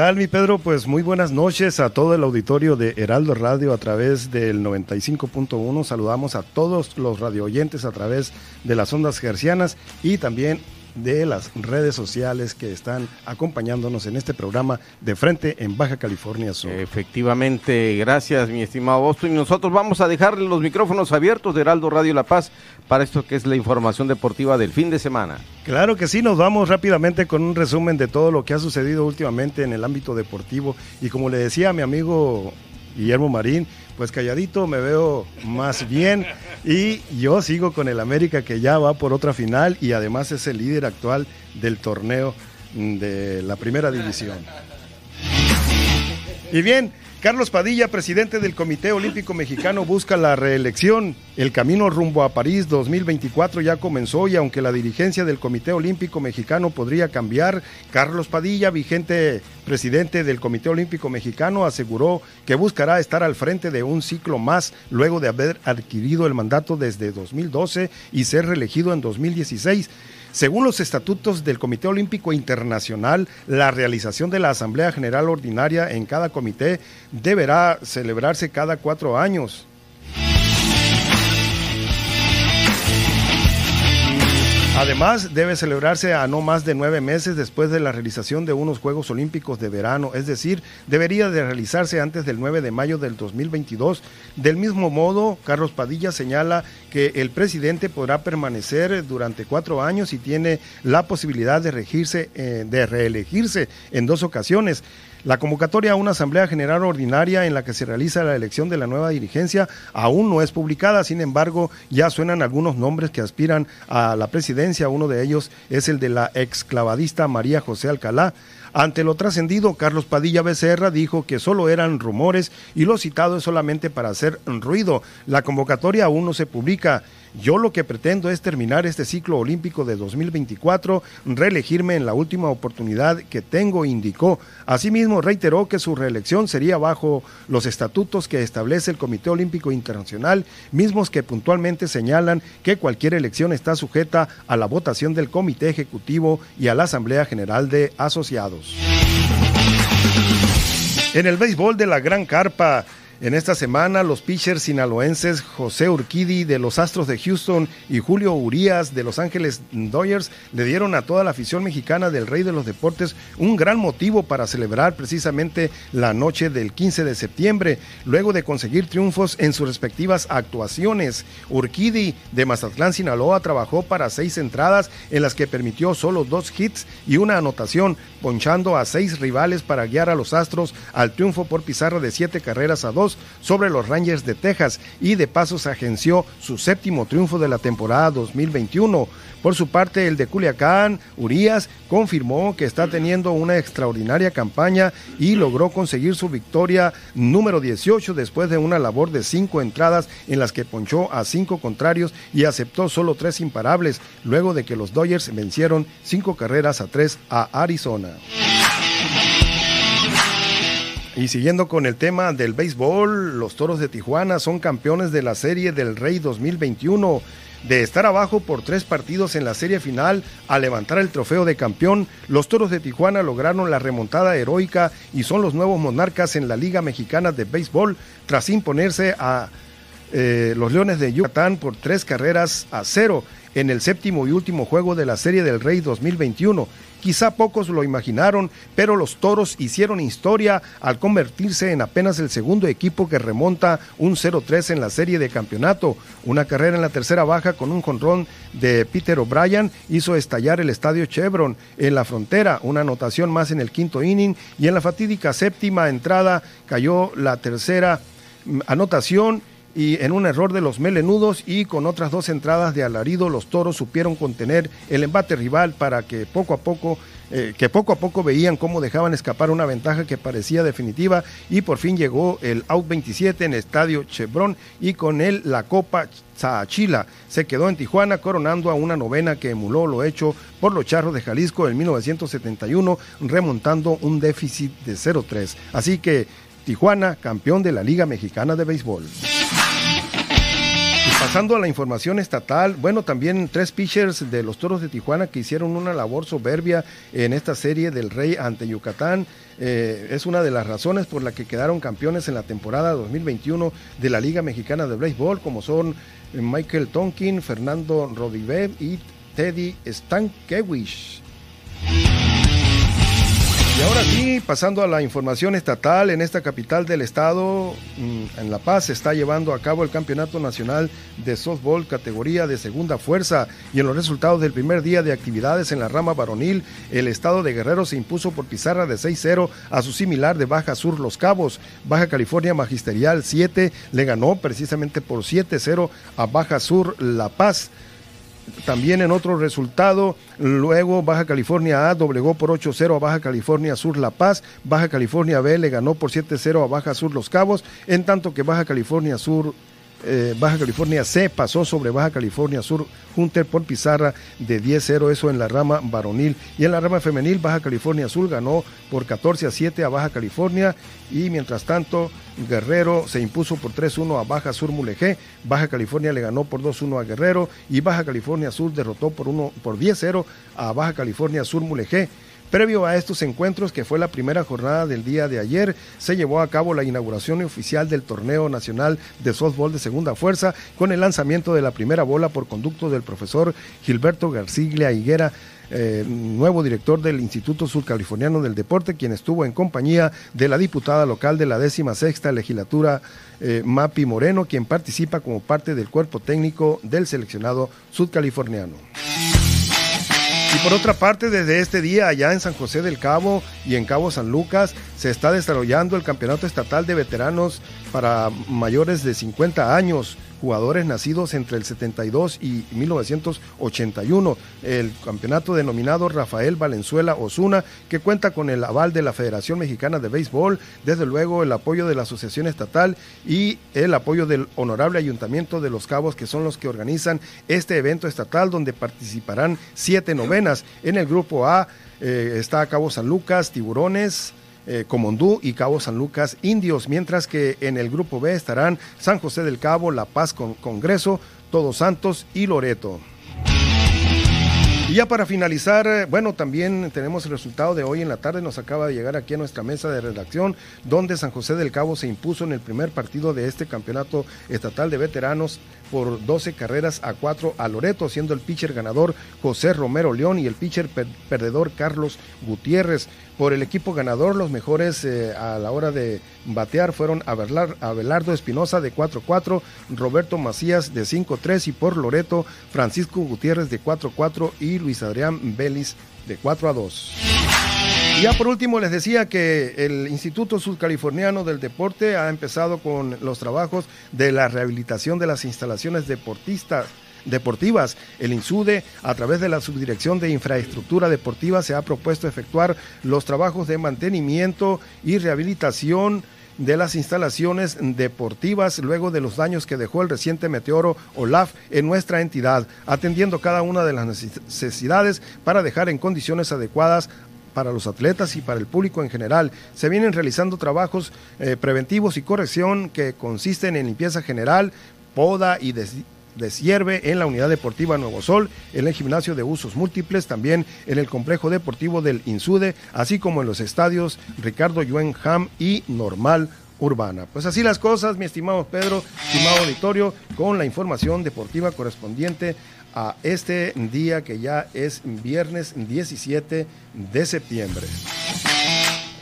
tal, mi Pedro? Pues muy buenas noches a todo el auditorio de Heraldo Radio a través del 95.1. Saludamos a todos los radio oyentes a través de las ondas gercianas y también de las redes sociales que están acompañándonos en este programa de frente en Baja California Sur. Efectivamente, gracias mi estimado Boston. Y nosotros vamos a dejarle los micrófonos abiertos de Heraldo Radio La Paz para esto que es la información deportiva del fin de semana. Claro que sí, nos vamos rápidamente con un resumen de todo lo que ha sucedido últimamente en el ámbito deportivo. Y como le decía a mi amigo Guillermo Marín, pues calladito me veo más bien y yo sigo con el América que ya va por otra final y además es el líder actual del torneo de la primera división. Y bien, Carlos Padilla, presidente del Comité Olímpico Mexicano, busca la reelección. El camino rumbo a París 2024 ya comenzó y aunque la dirigencia del Comité Olímpico Mexicano podría cambiar, Carlos Padilla, vigente presidente del Comité Olímpico Mexicano, aseguró que buscará estar al frente de un ciclo más luego de haber adquirido el mandato desde 2012 y ser reelegido en 2016. Según los estatutos del Comité Olímpico Internacional, la realización de la Asamblea General Ordinaria en cada comité deberá celebrarse cada cuatro años. Además, debe celebrarse a no más de nueve meses después de la realización de unos Juegos Olímpicos de verano, es decir, debería de realizarse antes del 9 de mayo del 2022. Del mismo modo, Carlos Padilla señala que el presidente podrá permanecer durante cuatro años y tiene la posibilidad de, regirse, eh, de reelegirse en dos ocasiones. La convocatoria a una Asamblea General Ordinaria en la que se realiza la elección de la nueva dirigencia aún no es publicada, sin embargo, ya suenan algunos nombres que aspiran a la presidencia. Uno de ellos es el de la exclavadista María José Alcalá. Ante lo trascendido, Carlos Padilla Becerra dijo que solo eran rumores y lo citado es solamente para hacer ruido. La convocatoria aún no se publica. Yo lo que pretendo es terminar este ciclo olímpico de 2024, reelegirme en la última oportunidad que tengo, indicó. Asimismo, reiteró que su reelección sería bajo los estatutos que establece el Comité Olímpico Internacional, mismos que puntualmente señalan que cualquier elección está sujeta a la votación del Comité Ejecutivo y a la Asamblea General de Asociados. En el béisbol de la Gran Carpa, en esta semana, los pitchers sinaloenses José Urquidi de los Astros de Houston y Julio Urías de Los Ángeles Dodgers le dieron a toda la afición mexicana del Rey de los Deportes un gran motivo para celebrar precisamente la noche del 15 de septiembre, luego de conseguir triunfos en sus respectivas actuaciones. Urquidi de Mazatlán, Sinaloa, trabajó para seis entradas en las que permitió solo dos hits y una anotación, ponchando a seis rivales para guiar a los Astros al triunfo por pizarra de siete carreras a dos sobre los Rangers de Texas y de paso se agenció su séptimo triunfo de la temporada 2021. Por su parte, el de Culiacán, Urias, confirmó que está teniendo una extraordinaria campaña y logró conseguir su victoria número 18 después de una labor de cinco entradas en las que ponchó a cinco contrarios y aceptó solo tres imparables, luego de que los Dodgers vencieron cinco carreras a tres a Arizona. Y siguiendo con el tema del béisbol, los Toros de Tijuana son campeones de la Serie del Rey 2021. De estar abajo por tres partidos en la serie final a levantar el trofeo de campeón, los Toros de Tijuana lograron la remontada heroica y son los nuevos monarcas en la Liga Mexicana de Béisbol tras imponerse a eh, los Leones de Yucatán por tres carreras a cero en el séptimo y último juego de la Serie del Rey 2021. Quizá pocos lo imaginaron, pero los Toros hicieron historia al convertirse en apenas el segundo equipo que remonta un 0-3 en la serie de campeonato. Una carrera en la tercera baja con un jonrón de Peter O'Brien hizo estallar el estadio Chevron en la frontera, una anotación más en el quinto inning y en la fatídica séptima entrada cayó la tercera mm, anotación y en un error de los melenudos y con otras dos entradas de alarido los toros supieron contener el embate rival para que poco a poco eh, que poco a poco veían cómo dejaban escapar una ventaja que parecía definitiva y por fin llegó el out 27 en estadio Chevron y con él la Copa Zachila se quedó en Tijuana coronando a una novena que emuló lo hecho por los Charros de Jalisco en 1971 remontando un déficit de 0-3. Así que Tijuana, campeón de la Liga Mexicana de Béisbol Pasando a la información estatal, bueno, también tres pitchers de los Toros de Tijuana que hicieron una labor soberbia en esta serie del Rey ante Yucatán. Eh, es una de las razones por la que quedaron campeones en la temporada 2021 de la Liga Mexicana de Béisbol, como son Michael Tonkin, Fernando Rodivé y Teddy Stankiewicz. Y ahora sí, pasando a la información estatal, en esta capital del estado, mm, en La Paz, se está llevando a cabo el Campeonato Nacional de Softball categoría de segunda fuerza y en los resultados del primer día de actividades en la rama varonil, el estado de Guerrero se impuso por pizarra de 6-0 a su similar de Baja Sur Los Cabos. Baja California Magisterial 7 le ganó precisamente por 7-0 a Baja Sur La Paz. También en otro resultado, luego Baja California A doblegó por 8-0 a Baja California Sur La Paz, Baja California B le ganó por 7-0 a Baja Sur Los Cabos, en tanto que Baja California Sur eh, Baja California C pasó sobre Baja California Sur Hunter por pizarra de 10-0, eso en la rama varonil. Y en la rama femenil, Baja California Sur ganó por 14 a 7 a Baja California. Y mientras tanto, Guerrero se impuso por 3-1 a Baja Sur Mulegé. Baja California le ganó por 2-1 a Guerrero. Y Baja California Sur derrotó por, por 10-0 a Baja California Sur Mulegé. Previo a estos encuentros, que fue la primera jornada del día de ayer, se llevó a cabo la inauguración oficial del Torneo Nacional de Softball de Segunda Fuerza con el lanzamiento de la primera bola por conducto del profesor Gilberto Garciglia Higuera. Eh, nuevo director del Instituto Surcaliforniano del Deporte, quien estuvo en compañía de la diputada local de la décima sexta legislatura, eh, Mapi Moreno, quien participa como parte del cuerpo técnico del seleccionado sudcaliforniano. Y por otra parte, desde este día allá en San José del Cabo y en Cabo San Lucas se está desarrollando el Campeonato Estatal de Veteranos para mayores de 50 años jugadores nacidos entre el 72 y 1981. El campeonato denominado Rafael Valenzuela Osuna, que cuenta con el aval de la Federación Mexicana de Béisbol, desde luego el apoyo de la Asociación Estatal y el apoyo del Honorable Ayuntamiento de Los Cabos, que son los que organizan este evento estatal donde participarán siete novenas. En el grupo A eh, está Cabo San Lucas, Tiburones, eh, Comondú y Cabo San Lucas Indios, mientras que en el grupo B estarán San José del Cabo, La Paz con Congreso, Todos Santos y Loreto. Y ya para finalizar, eh, bueno, también tenemos el resultado de hoy en la tarde, nos acaba de llegar aquí a nuestra mesa de redacción, donde San José del Cabo se impuso en el primer partido de este campeonato estatal de veteranos por 12 carreras a 4 a Loreto, siendo el pitcher ganador José Romero León y el pitcher perdedor Carlos Gutiérrez. Por el equipo ganador, los mejores eh, a la hora de batear fueron Abelardo Espinosa de 4-4, Roberto Macías de 5-3 y por Loreto, Francisco Gutiérrez de 4-4 y Luis Adrián Vélez de 4-2. Y ya por último les decía que el Instituto Sudcaliforniano del Deporte ha empezado con los trabajos de la rehabilitación de las instalaciones deportistas deportivas. El INSUDE, a través de la Subdirección de Infraestructura Deportiva, se ha propuesto efectuar los trabajos de mantenimiento y rehabilitación de las instalaciones deportivas luego de los daños que dejó el reciente meteoro Olaf en nuestra entidad, atendiendo cada una de las necesidades para dejar en condiciones adecuadas para los atletas y para el público en general. Se vienen realizando trabajos eh, preventivos y corrección que consisten en limpieza general, poda y deshierve en la unidad deportiva Nuevo Sol, en el gimnasio de usos múltiples, también en el complejo deportivo del Insude, así como en los estadios Ricardo Ham y Normal Urbana. Pues así las cosas, mi estimado Pedro, estimado auditorio, con la información deportiva correspondiente a este día que ya es viernes 17 de septiembre.